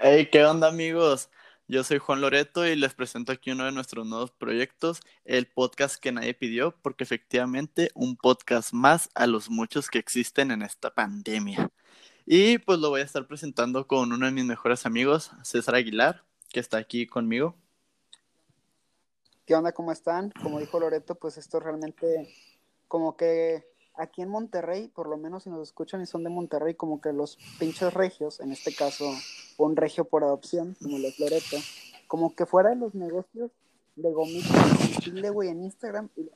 Hey, ¿qué onda amigos? Yo soy Juan Loreto y les presento aquí uno de nuestros nuevos proyectos, el podcast que nadie pidió, porque efectivamente un podcast más a los muchos que existen en esta pandemia. Y pues lo voy a estar presentando con uno de mis mejores amigos, César Aguilar, que está aquí conmigo. ¿Qué onda? ¿Cómo están? Como dijo Loreto, pues esto realmente como que aquí en Monterrey, por lo menos si nos escuchan y son de Monterrey, como que los pinches regios, en este caso un regio por adopción, como los Loreto, como que fuera de los negocios de gomitas en Chile, güey, en Instagram y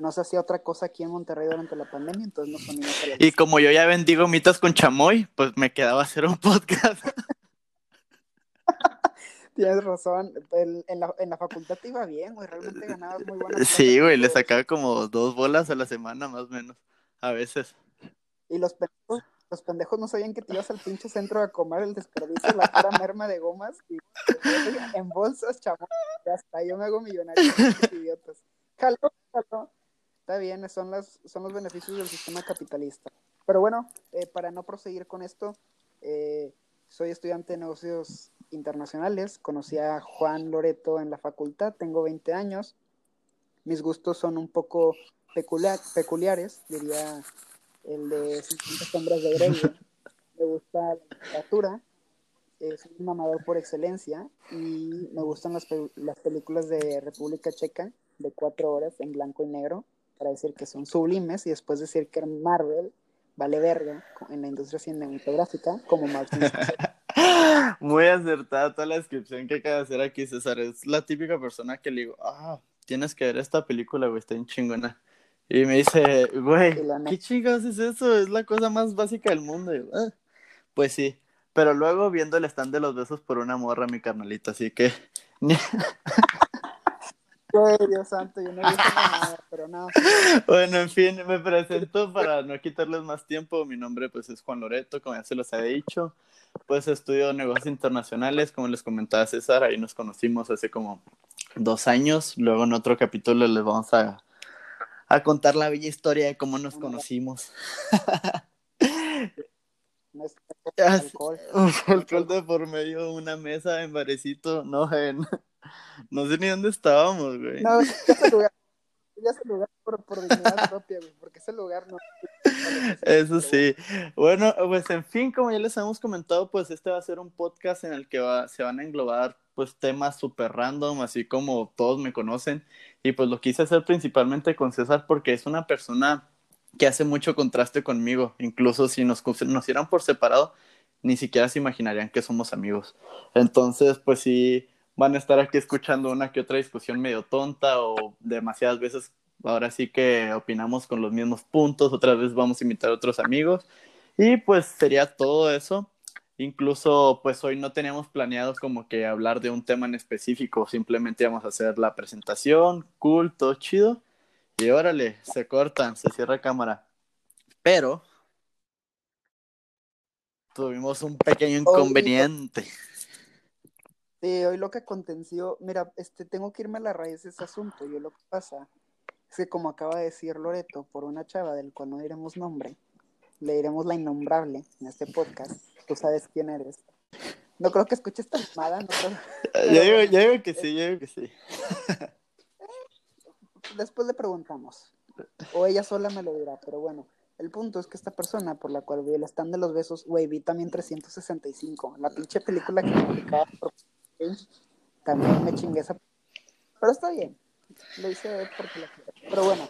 no se hacía otra cosa aquí en Monterrey durante la pandemia, entonces nos ponimos a la Y como yo ya vendí gomitas con chamoy, pues me quedaba hacer un podcast. Tienes razón, en, en, la, en la facultad te iba bien, güey, realmente ganabas muy buenas Sí, güey, le sacaba como dos bolas a la semana más o menos, a veces. Y los pendejos, los pendejos no sabían que te ibas al pinche centro a comer el desperdicio, la pura merma de gomas, y en bolsas, chamo, ya está, yo me hago millonario, idiotas. Jaló, jaló. Está bien, son, las, son los beneficios del sistema capitalista. Pero bueno, eh, para no proseguir con esto, eh, soy estudiante de negocios internacionales. Conocí a Juan Loreto en la facultad, tengo 20 años. Mis gustos son un poco peculiar, peculiares, diría el de 50 sombras de Grey. Me gusta la literatura, eh, soy un mamador por excelencia y me gustan las, las películas de República Checa de cuatro horas en blanco y negro para decir que son sublimes y después decir que Marvel vale verga en la industria cinematográfica como Martin Muy acertada toda la descripción que acaba de hacer aquí, César. Es la típica persona que le digo, ah, tienes que ver esta película, güey, está bien chingona. Y me dice, güey, ¿qué chingados es eso? Es la cosa más básica del mundo. Y, ah, pues sí, pero luego viendo el stand de los besos por una morra, mi carnalita, así que... Dios santo, yo no he visto nada, pero no. Bueno, en fin, me presento para no quitarles más tiempo. Mi nombre, pues, es Juan Loreto, como ya se los he dicho. Pues estudio negocios internacionales, como les comentaba César, ahí nos conocimos hace como dos años. Luego en otro capítulo les vamos a, a contar la bella historia de cómo nos conocimos. alcohol. alcohol de por medio de una mesa en barecito, no, en, no sé ni dónde estábamos, güey. No, ese lugar, ese lugar por, por dignidad propia, güey, porque ese lugar no. Eso sí. Bueno, pues en fin, como ya les hemos comentado, pues este va a ser un podcast en el que va, se van a englobar pues temas súper random, así como todos me conocen. Y pues lo quise hacer principalmente con César porque es una persona que hace mucho contraste conmigo. Incluso si nos conocieran por separado, ni siquiera se imaginarían que somos amigos. Entonces, pues sí, van a estar aquí escuchando una que otra discusión medio tonta o demasiadas veces ahora sí que opinamos con los mismos puntos, otra vez vamos a invitar a otros amigos y pues sería todo eso. Incluso pues hoy no teníamos planeado como que hablar de un tema en específico, simplemente vamos a hacer la presentación, cool, todo chido y órale, se cortan, se cierra cámara. Pero tuvimos un pequeño inconveniente. Sí, hoy lo que aconteció, mira, este, tengo que irme a la raíz de ese asunto. Yo lo que pasa es que, como acaba de decir Loreto, por una chava del cual no diremos nombre, le diremos la innombrable en este podcast. Tú sabes quién eres. No creo que escuches esta llamada, no creo. Ya digo, ya digo que sí, ya digo que sí. Después le preguntamos. O ella sola me lo dirá, pero bueno. El punto es que esta persona por la cual vi el stand de los besos, güey, vi también 365. La pinche película que por también me chingué esa. Pero está bien. Lo hice porque la quiero. Pero bueno.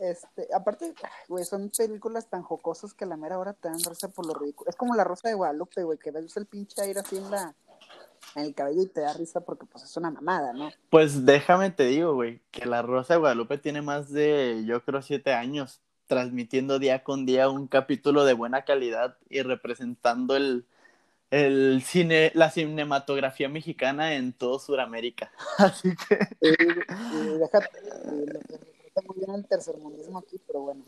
Este, aparte, güey, son películas tan jocosas que a la mera hora te dan risa por lo ridículo. Es como la Rosa de Guadalupe, güey, que ves el pinche aire así en la en el cabello y te da risa porque pues es una mamada, ¿no? Pues déjame te digo, güey, que la Rosa de Guadalupe tiene más de, yo creo, siete años transmitiendo día con día un capítulo de buena calidad y representando el, el cine, la cinematografía mexicana en todo Sudamérica. Así que. déjate, está muy bien el tercermundismo aquí, pero bueno.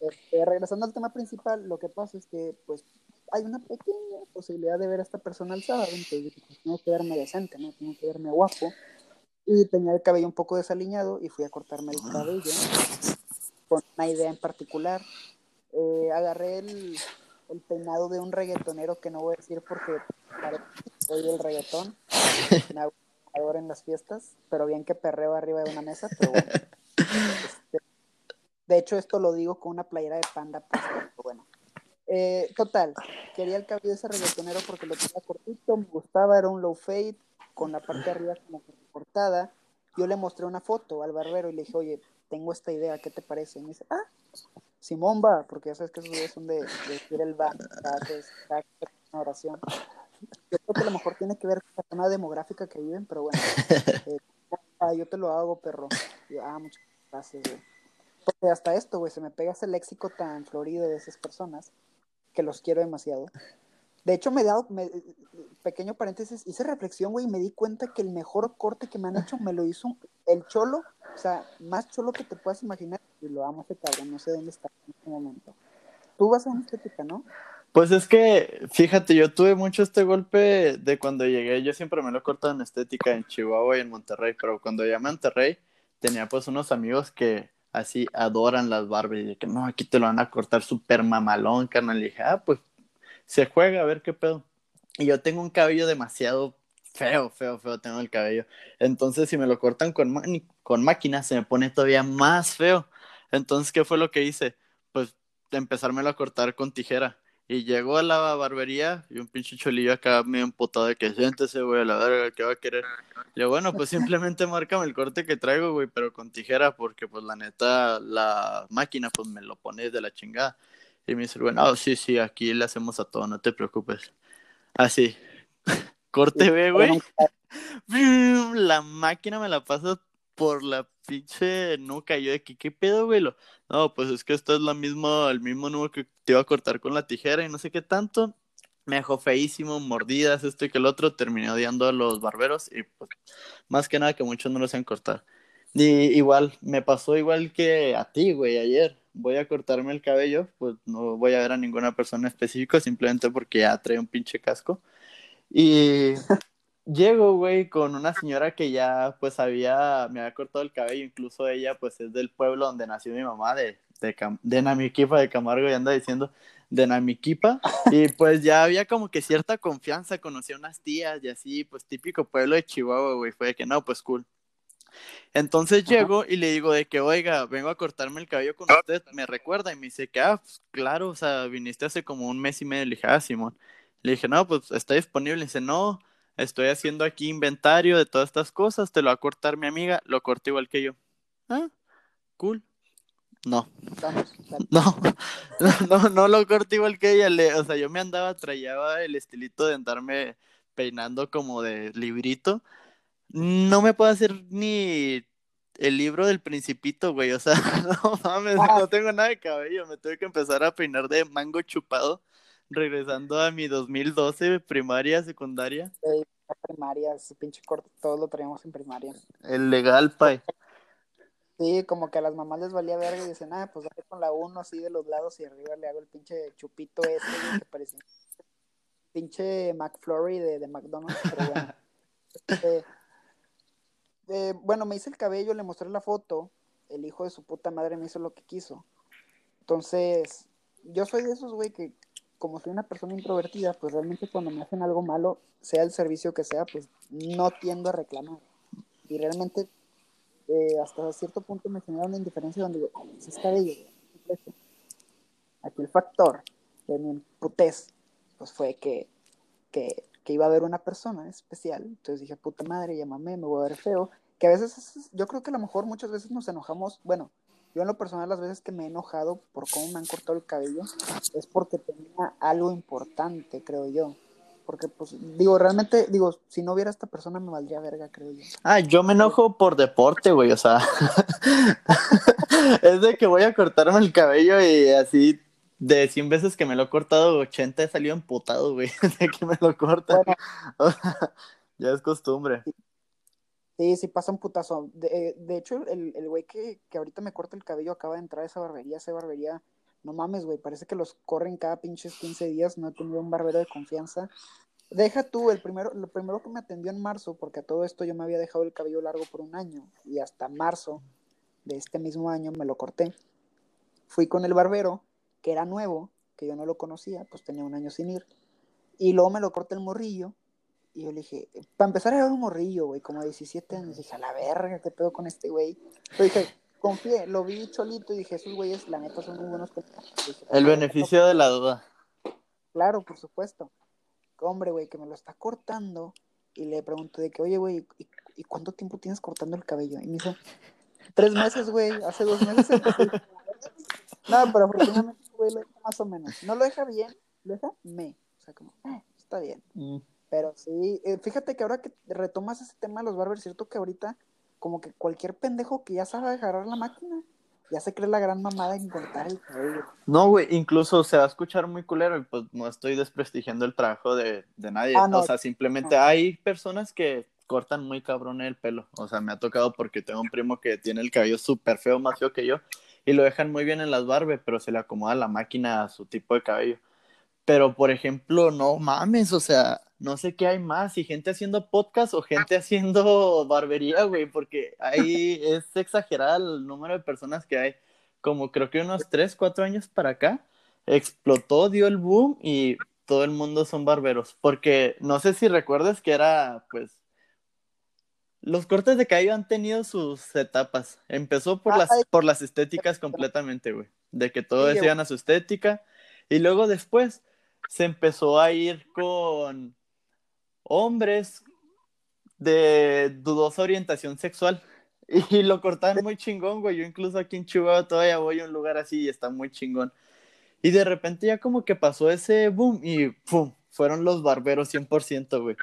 Este, regresando al tema principal, lo que pasa es que, pues, hay una pequeña posibilidad de ver a esta persona sábado, entonces pues, tengo que verme decente, ¿no? Tengo que verme guapo. Y tenía el cabello un poco desaliñado y fui a cortarme el cabello con una idea en particular. Eh, agarré el, el peinado de un reggaetonero que no voy a decir porque soy el reggaetón. Me hago en las fiestas, pero bien que perreo arriba de una mesa, pero bueno. Este, de hecho, esto lo digo con una playera de panda, pues, bueno. Eh, total, quería el cabello de ese reggaetonero porque lo tenía cortito, me gustaba, era un low fade, con la parte de arriba como cortada. Yo le mostré una foto al barbero y le dije, oye, tengo esta idea, ¿qué te parece? Y me dice, ah, Simón va, porque ya sabes que esos días son de, decir el es una oración. Yo creo que a lo mejor tiene que ver con la zona demográfica que viven, pero bueno, eh, ah, yo te lo hago, perro. ah, muchas gracias, güey. Porque hasta esto, güey, se me pega ese léxico tan florido de esas personas que los quiero demasiado. De hecho, me he dado, pequeño paréntesis, hice reflexión, güey, y me di cuenta que el mejor corte que me han hecho me lo hizo el cholo, o sea, más cholo que te puedas imaginar, y lo amo ese cabrón, no sé dónde está en este momento. Tú vas a una estética, ¿no? Pues es que, fíjate, yo tuve mucho este golpe de cuando llegué, yo siempre me lo he cortado en estética en Chihuahua y en Monterrey, pero cuando llegué a Monterrey tenía pues unos amigos que así adoran las Barbies y que no, aquí te lo van a cortar súper mamalón, carnal. Y dije, ah, pues se juega a ver qué pedo. Y yo tengo un cabello demasiado feo, feo, feo tengo el cabello. Entonces, si me lo cortan con, con máquina, se me pone todavía más feo. Entonces, ¿qué fue lo que hice? Pues empezármelo a cortar con tijera. Y llegó a la barbería y un pinche cholillo acá medio empotado de que siéntese, güey, a la verga, ¿qué va a querer? Yo, bueno, pues simplemente márcame el corte que traigo, güey, pero con tijera, porque pues la neta, la máquina pues me lo pone de la chingada. Y me dice, bueno, oh, sí, sí, aquí le hacemos a todo, no te preocupes. Así, corte B, güey. La máquina me la pasa por la pinche nuca. Yo de que, ¿qué pedo, güey? No, pues es que esto es la misma, el mismo nudo que te iba a cortar con la tijera y no sé qué tanto. Me dejó feísimo, mordidas, esto y que el otro. Terminé odiando a los barberos y pues, más que nada que muchos no los saben cortar. Y igual, me pasó igual que a ti, güey, ayer voy a cortarme el cabello, pues no voy a ver a ninguna persona específica, simplemente porque ya trae un pinche casco. Y llego, güey, con una señora que ya, pues, había, me había cortado el cabello, incluso ella, pues, es del pueblo donde nació mi mamá, de, de, de Namiquipa, de Camargo, y anda diciendo de Namiquipa, y pues ya había como que cierta confianza, conocía unas tías y así, pues, típico pueblo de Chihuahua, güey, fue de que no, pues, cool. Entonces llego y le digo de que, oiga, vengo a cortarme el cabello con usted, me recuerda y me dice que, ah, pues, claro, o sea, viniste hace como un mes y medio. Le dije, ah, Simón. Le dije, no, pues está disponible. Le dice, no, estoy haciendo aquí inventario de todas estas cosas, te lo va a cortar mi amiga, lo corta igual que yo. Ah, cool. No. No, no, no, lo corté igual que ella. Le, o sea, yo me andaba, traía el estilito de andarme peinando como de librito no me puedo hacer ni el libro del principito, güey. O sea, no mames, ah. no tengo nada de cabello. Me tuve que empezar a peinar de mango chupado, regresando a mi 2012, primaria, secundaria. Sí, primaria, ese pinche corto, todos lo traíamos en primaria. El legal, pay. Sí, como que a las mamás les valía verga y dicen, ah, pues dale con la uno así de los lados y arriba le hago el pinche chupito ese, que parece pinche McFlurry de, de McDonald's, pero bueno. Eh, bueno, me hice el cabello, le mostré la foto, el hijo de su puta madre me hizo lo que quiso. Entonces, yo soy de esos, güey, que como soy una persona introvertida, pues realmente cuando me hacen algo malo, sea el servicio que sea, pues no tiendo a reclamar. Y realmente, eh, hasta cierto punto me genera una indiferencia donde digo, es cabello. Aquí el factor de mi putez, pues fue que, que que iba a haber una persona especial. Entonces dije, puta madre, llámame, me voy a ver feo. Que a veces, yo creo que a lo mejor muchas veces nos enojamos. Bueno, yo en lo personal, las veces que me he enojado por cómo me han cortado el cabello, es porque tenía algo importante, creo yo. Porque, pues, digo, realmente, digo, si no hubiera esta persona me valdría verga, creo yo. Ah, yo me enojo por deporte, güey, o sea. es de que voy a cortarme el cabello y así de 100 veces que me lo he cortado, 80 he salido emputado, güey, de que me lo corta. ya es costumbre. Sí, sí, pasa un putazo. De, de hecho, el, el güey que, que ahorita me corta el cabello acaba de entrar a esa barbería, esa barbería, no mames, güey, parece que los corren cada pinches 15 días, no he tenido un barbero de confianza. Deja tú, el primero, lo primero que me atendió en marzo, porque a todo esto yo me había dejado el cabello largo por un año, y hasta marzo de este mismo año me lo corté. Fui con el barbero, que era nuevo, que yo no lo conocía, pues tenía un año sin ir. Y luego me lo corta el morrillo. Y yo le dije, para empezar era un morrillo, güey, como 17 años. Dije, a la verga, ¿qué pedo con este güey? Pero dije, confié, lo vi cholito y dije, esos güeyes, la neta, son muy buenos. el beneficio de la duda. Claro, por supuesto. Hombre, güey, que me lo está cortando. Y le pregunto de que, oye, güey, ¿y, cuánto tiempo tienes cortando el cabello? Y me dice, tres meses, güey, hace dos meses. no, pero afortunadamente, güey, lo deja más o menos. No lo deja bien, lo deja me. O sea, como, eh, está bien. Mm. Pero sí, eh, fíjate que ahora que retomas ese tema de los barbers, cierto que ahorita, como que cualquier pendejo que ya sabe agarrar la máquina, ya se cree la gran mamada en cortar el cabello. No, güey, incluso se va a escuchar muy culero y pues no estoy desprestigiando el trabajo de, nadie. Ah, o sea, simplemente hay personas que cortan muy cabrón el pelo. O sea, me ha tocado porque tengo un primo que tiene el cabello súper feo, más feo que yo, y lo dejan muy bien en las barbes, pero se le acomoda la máquina a su tipo de cabello. Pero, por ejemplo, no mames, o sea, no sé qué hay más, y gente haciendo podcast o gente haciendo barbería, güey, porque ahí es exagerada el número de personas que hay. Como creo que unos 3, 4 años para acá, explotó, dio el boom y todo el mundo son barberos. Porque no sé si recuerdas que era, pues, los cortes de cabello han tenido sus etapas. Empezó por, las, por las estéticas completamente, güey. De que todos iban a su estética. Y luego después se empezó a ir con hombres de dudosa orientación sexual. Y lo cortaron muy chingón, güey. Yo incluso aquí en Chihuahua todavía voy a un lugar así y está muy chingón. Y de repente ya como que pasó ese boom y ¡pum! Fueron los barberos 100%, güey.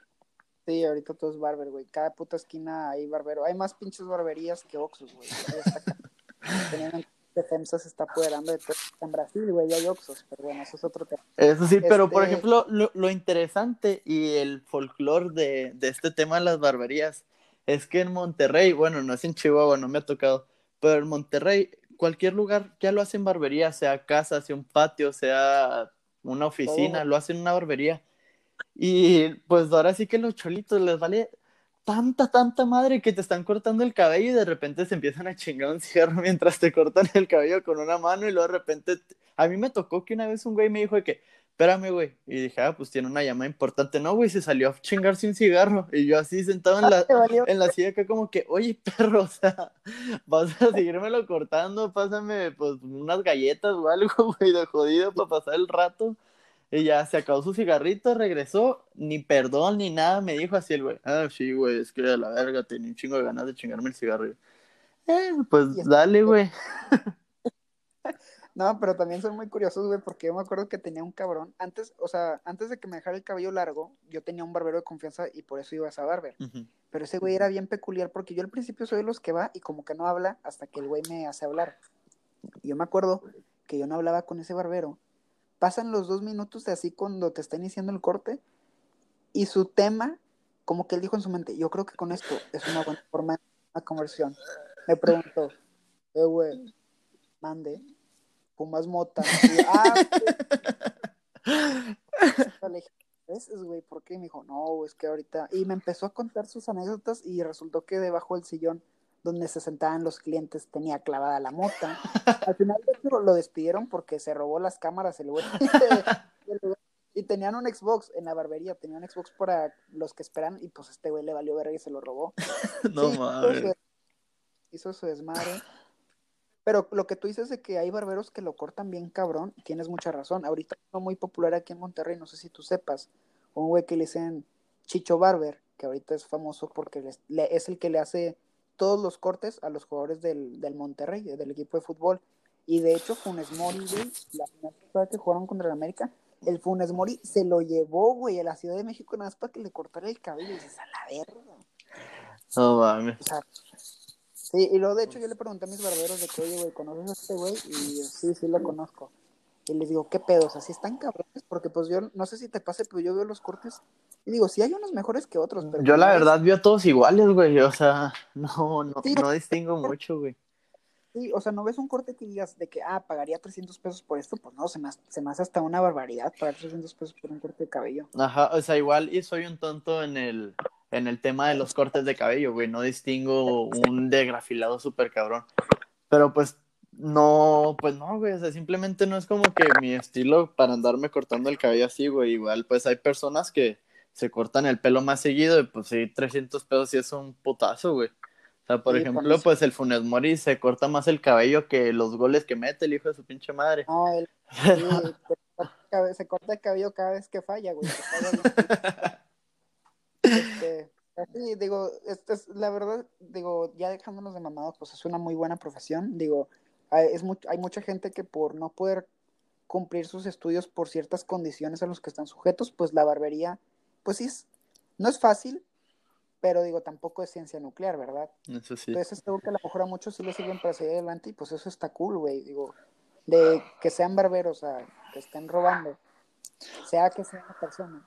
Sí, ahorita todo es barber, güey. Cada puta esquina hay barbero. Hay más pinches barberías que Oxus, güey. defensa se está apoderando de todo en Brasil, güey, hay Oxos, pero bueno, eso es otro tema. Eso sí, pero por este ejemplo, lo, interesante y el folclore de, de, este tema de las barberías es que en Monterrey, bueno, no es en Chihuahua, no me ha tocado, pero en Monterrey, cualquier lugar ya lo hacen barbería, sea casa, sea un patio, sea una oficina, lo hacen una barbería. Y pues ahora sí que los cholitos les vale tanta, tanta madre que te están cortando el cabello y de repente se empiezan a chingar un cierre mientras te cortan el cabello con una mano y luego de repente, a mí me tocó que una vez un güey me dijo de que, espérame, güey, y dije, ah, pues tiene una llamada importante, no, güey, se salió a chingarse un cigarro y yo así sentado en la, en la silla acá como que, oye, perro, o sea, vas a seguírmelo cortando, pásame, pues, unas galletas o algo, güey, de jodido para pasar el rato. Y ya se acabó su cigarrito, regresó, ni perdón ni nada, me dijo así el güey. Ah, sí, güey, es que a la verga tenía un chingo de ganas de chingarme el cigarrillo. Eh, pues dale, güey. No, pero también son muy curiosos, güey, porque yo me acuerdo que tenía un cabrón. Antes, o sea, antes de que me dejara el cabello largo, yo tenía un barbero de confianza y por eso iba a esa barber. Pero ese güey era bien peculiar porque yo al principio soy de los que va y como que no habla hasta que el güey me hace hablar. Y yo me acuerdo que yo no hablaba con ese barbero pasan los dos minutos de así cuando te está iniciando el corte y su tema, como que él dijo en su mente, yo creo que con esto es una buena forma de conversión. Me preguntó, eh, güey, mande, fumas mota. Y, ah, veces, güey, ¿por qué? me dijo, no, es que ahorita. Y me empezó a contar sus anécdotas y resultó que debajo del sillón donde se sentaban los clientes tenía clavada la mota. Al final lo despidieron porque se robó las cámaras el güey. y tenían un Xbox en la barbería, tenían un Xbox para los que esperan y pues este güey le valió verga y se lo robó. no mames. Hizo, su desmadre. Pero lo que tú dices de que hay barberos que lo cortan bien cabrón, tienes mucha razón. Ahorita uno muy popular aquí en Monterrey, no sé si tú sepas, un güey que le dicen Chicho Barber, que ahorita es famoso porque es el que le hace todos los cortes a los jugadores del, del Monterrey, del equipo de fútbol. Y de hecho, Funes Mori, güey, la final que jugaron contra el América, el Funes Mori se lo llevó, güey, a la Ciudad de México nada más para que le cortara el cabello. Y dices, a la verga. No mames. sí, y luego de hecho yo le pregunté a mis barberos de que, oye, güey, ¿conoces a este güey? Y sí, sí lo conozco. Y les digo, ¿qué pedos? Así están cabrones, porque pues yo, no sé si te pase, pero yo veo los cortes y digo, sí hay unos mejores que otros, pero... Yo la verdad veo a todos iguales, güey, o sea, no, no, no distingo mucho, güey. Sí, o sea, no ves un corte que digas de que, ah, pagaría 300 pesos por esto, pues no, se me, se me hace hasta una barbaridad pagar 300 pesos por un corte de cabello. Ajá, o sea, igual y soy un tonto en el, en el tema de los cortes de cabello, güey, no distingo un degrafilado súper cabrón. Pero pues No, pues no, güey, o sea, simplemente no es como que mi estilo para andarme cortando el cabello así, güey. Igual, pues hay personas que se cortan el pelo más seguido y pues sí, 300 pesos sí es un putazo, güey. O sea, por Sí, ejemplo, pues el Funes Mori se corta más el cabello que los goles que mete el hijo de su pinche madre. No, él sí, se corta el el cabello cada vez que falla, güey. Este, así, digo, es, la verdad, digo, ya dejándonos de mamados, pues es una muy buena profesión. Digo, hay, es mu- hay mucha gente que por no poder cumplir sus estudios por ciertas condiciones a los que están sujetos, pues la barbería, pues sí, es, no es fácil, pero digo, tampoco es ciencia nuclear, ¿verdad? Eso sí. Entonces es algo que a lo mejor a muchos sí les sirven para seguir adelante y pues eso está cool, güey. Digo, de que sean barberos, o sea, que estén robando, sea que sea una persona.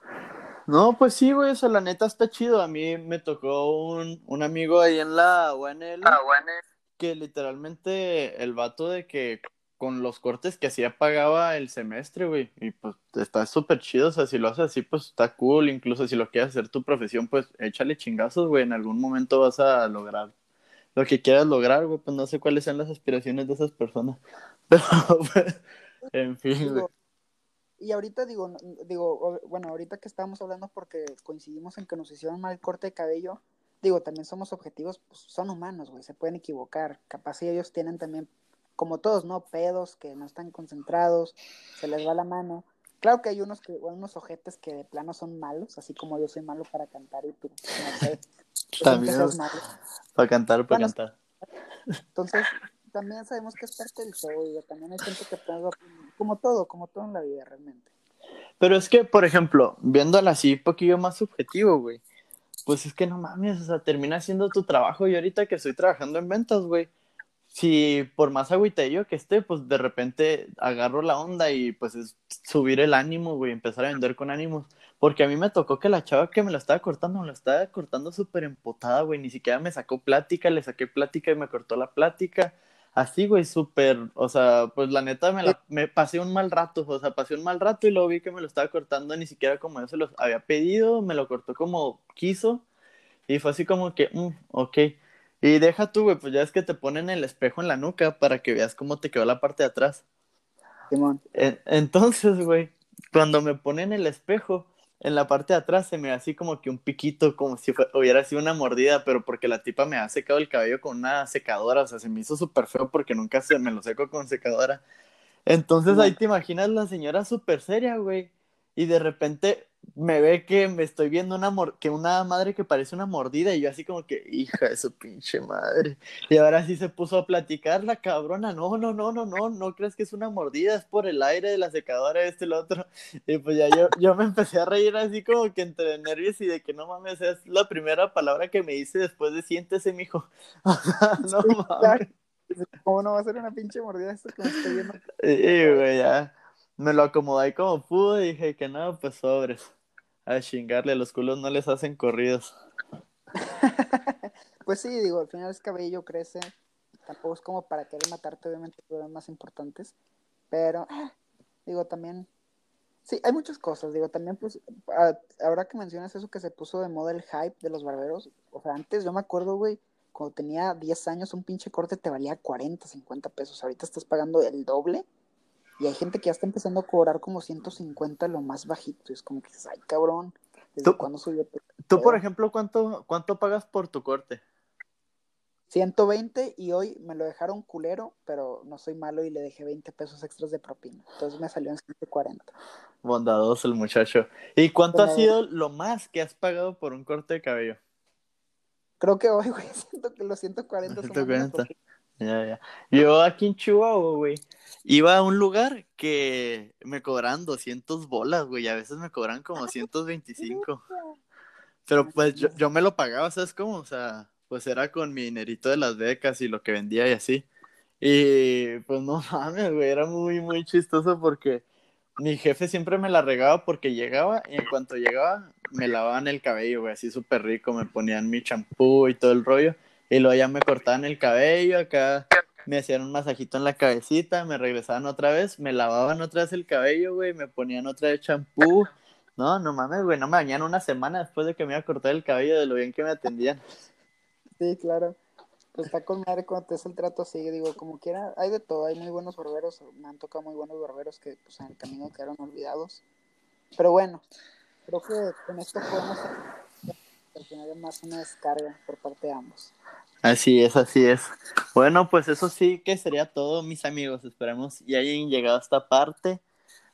No, pues sí, güey, o sea, la neta está chido. A mí me tocó un, un amigo ahí en la UNL que literalmente el vato de que con los cortes que hacía pagaba el semestre, güey. Y pues está súper chido, o sea, si lo haces así, pues está cool. Incluso si lo quieres hacer tu profesión, pues échale chingazos, güey. En algún momento vas a lograr lo que quieras lograr, güey. Pues no sé cuáles sean las aspiraciones de esas personas. Pero, pues, en fin, güey. Y ahorita digo, digo, bueno, ahorita que estábamos hablando porque coincidimos en que nos hicieron mal corte de cabello, digo, también somos objetivos, pues son humanos, güey, se pueden equivocar. Capaz si ellos tienen también, como todos, ¿no? Pedos que no están concentrados, se les va la mano. Claro que hay unos que, unos ojetes que de plano son malos, así como yo soy malo para cantar y tú, no sé, tú También es- malo. Para cantar, para Bueno, cantar. Entonces, también sabemos que es parte del show, digo, también hay gente que piensa, como todo, como todo en la vida realmente. Pero es que, por ejemplo, viéndolo así un poquillo más subjetivo, güey, pues es que no mames, o sea, termina siendo tu trabajo y ahorita que estoy trabajando en ventas, güey, si por más agüitadillo que esté, pues de repente agarro la onda y pues es subir el ánimo, güey, empezar a vender con ánimos. Porque a mí me tocó que la chava que me la estaba cortando, me la estaba cortando súper empotada, güey, ni siquiera me sacó plática, le saqué plática y me cortó la plática. Así, güey, súper, o sea, pues la neta me, la, me pasé un mal rato, o sea, pasé un mal rato y luego vi que me lo estaba cortando ni siquiera como yo se los había pedido, me lo cortó como quiso y fue así como que, mm, ok. Y deja tú, güey, pues ya es que te ponen el espejo en la nuca para que veas cómo te quedó la parte de atrás. Simón. En- Entonces, güey, cuando me ponen el espejo, en la parte de atrás se me ve así como que un piquito, como si fue- hubiera sido una mordida, pero porque la tipa me ha secado el cabello con una secadora, o sea, se me hizo súper feo porque nunca se me lo seco con secadora. Entonces ahí te imaginas la señora súper seria, güey, y de repente me ve que me estoy viendo una mor- que una madre que parece una mordida y yo así como que, hija de su pinche madre. Y ahora sí se puso a platicar la cabrona, no, no, no, no, no, no crees que es una mordida, es por el aire de la secadora, este lo otro. Y pues ya yo, yo me empecé a reír así como que entre nervios y de que no mames, es la primera palabra que me dice después de siéntese, mijo. no mames. ¿Cómo no va a ser una pinche mordida esto que me estoy viendo? Y güey, ya me lo acomodé como pude y dije que no, pues sobres. A chingarle, los culos no les hacen corridos. Pues sí, digo, al final es cabello, crece. Tampoco es como para querer matarte, obviamente, problemas más importantes. Pero, ah, digo, también. Sí, hay muchas cosas. Digo, también, pues, a- ahora que mencionas eso que se puso de moda el hype de los barberos. O sea, antes yo me acuerdo, güey, cuando tenía 10 años, un pinche corte te valía 40, 50 pesos. Ahorita estás pagando el doble. Y hay gente que ya está empezando a cobrar como 150 lo más bajito. Y es como que ay, cabrón. ¿Desde Tú- cuándo subió? Tú, por ejemplo, ¿cuánto, cuánto pagas por tu corte? 120 y hoy me lo dejaron culero, pero no soy malo y le dejé 20 pesos extras de propina. Entonces me salió en 140. Bondadoso el muchacho. ¿Y cuánto ha sido lo más que has pagado por un corte de cabello? Creo que hoy, güey, siento que los 140 son 140. Ya, ya. Yo aquí en Chihuahua, güey, iba a un lugar que me cobran 200 bolas, güey, a veces me cobran como 125. Pero pues yo, yo me lo pagaba, ¿sabes cómo? O sea, pues era con mi dinerito de las becas y lo que vendía y así. Y pues no mames, güey, era muy, muy chistoso porque mi jefe siempre me la regaba porque llegaba y en cuanto llegaba me lavaban el cabello, güey, así súper rico, me ponían mi champú y todo el rollo. Y luego ya me cortaban el cabello, acá me hacían un masajito en la cabecita, me regresaban otra vez, me lavaban otra vez el cabello, güey, me ponían otra vez champú. No, no mames, güey, no me bañaron una semana después de que me iba a cortar el cabello de lo bien que me atendían. Sí, claro. pues está con madre cuando te hace el trato así, digo, como quiera, hay de todo, hay muy buenos barberos, me han tocado muy buenos barberos que pues en el camino quedaron olvidados. Pero bueno, creo que con esto podemos al final más una descarga por parte de ambos. Así es, así es. Bueno, pues eso sí que sería todo, mis amigos. Esperemos y hayan llegado a esta parte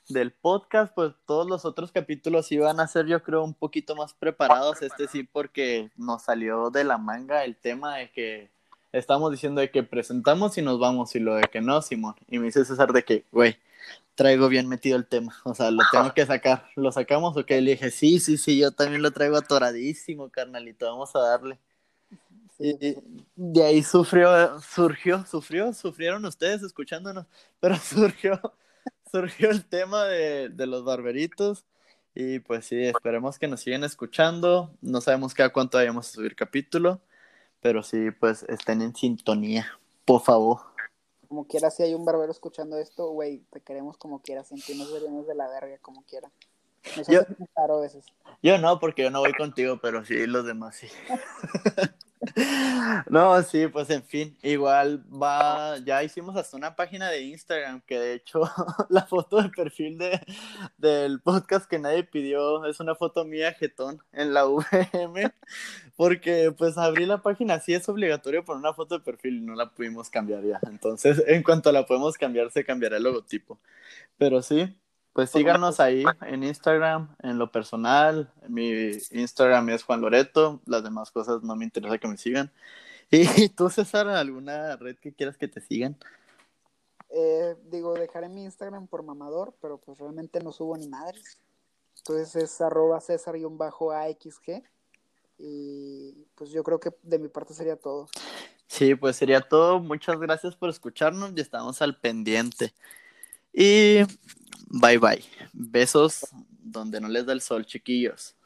del podcast. Pues todos los otros capítulos iban a ser, yo creo, un poquito más preparados. Este sí, porque nos salió de la manga el tema de que estamos diciendo de que presentamos y nos vamos, y lo de que no, Simón. Y me dice César de que, güey, traigo bien metido el tema, o sea, lo tengo que sacar. ¿Lo sacamos o qué? Le dije, sí, sí, sí, yo también lo traigo atoradísimo, carnalito, vamos a darle. Y de ahí sufrió, surgió, sufrió, sufrieron ustedes escuchándonos, pero surgió, surgió el tema de, de los barberitos. Y pues sí, esperemos que nos sigan escuchando. No sabemos cada cuánto vayamos a subir capítulo, pero sí, pues estén en sintonía, por favor. Como quiera, si hay un barbero escuchando esto, güey, te queremos como quieras, sentimos veremos de la verga como quiera. Yo, a veces. yo no, porque yo no voy contigo, pero sí los demás sí. No, sí, pues en fin, igual va, ya hicimos hasta una página de Instagram que de hecho la foto de perfil de, del podcast que nadie pidió es una foto mía jetón en la VM, porque pues abrí la página, sí es obligatorio poner una foto de perfil y no la pudimos cambiar ya, entonces en cuanto la podemos cambiar se cambiará el logotipo, pero sí, pues síganos ahí en Instagram, en lo personal. Mi Instagram es Juan Loreto. Las demás cosas no me interesa que me sigan. ¿Y tú, César, alguna red que quieras que te sigan? Eh, digo, dejaré mi Instagram por mamador, pero pues realmente no subo ni madres. Entonces es arroba César-AXG. Y pues yo creo que de mi parte sería todo. Sí, pues sería todo. Muchas gracias por escucharnos y estamos al pendiente. Y Bye bye. Besos donde no les da el sol, chiquillos.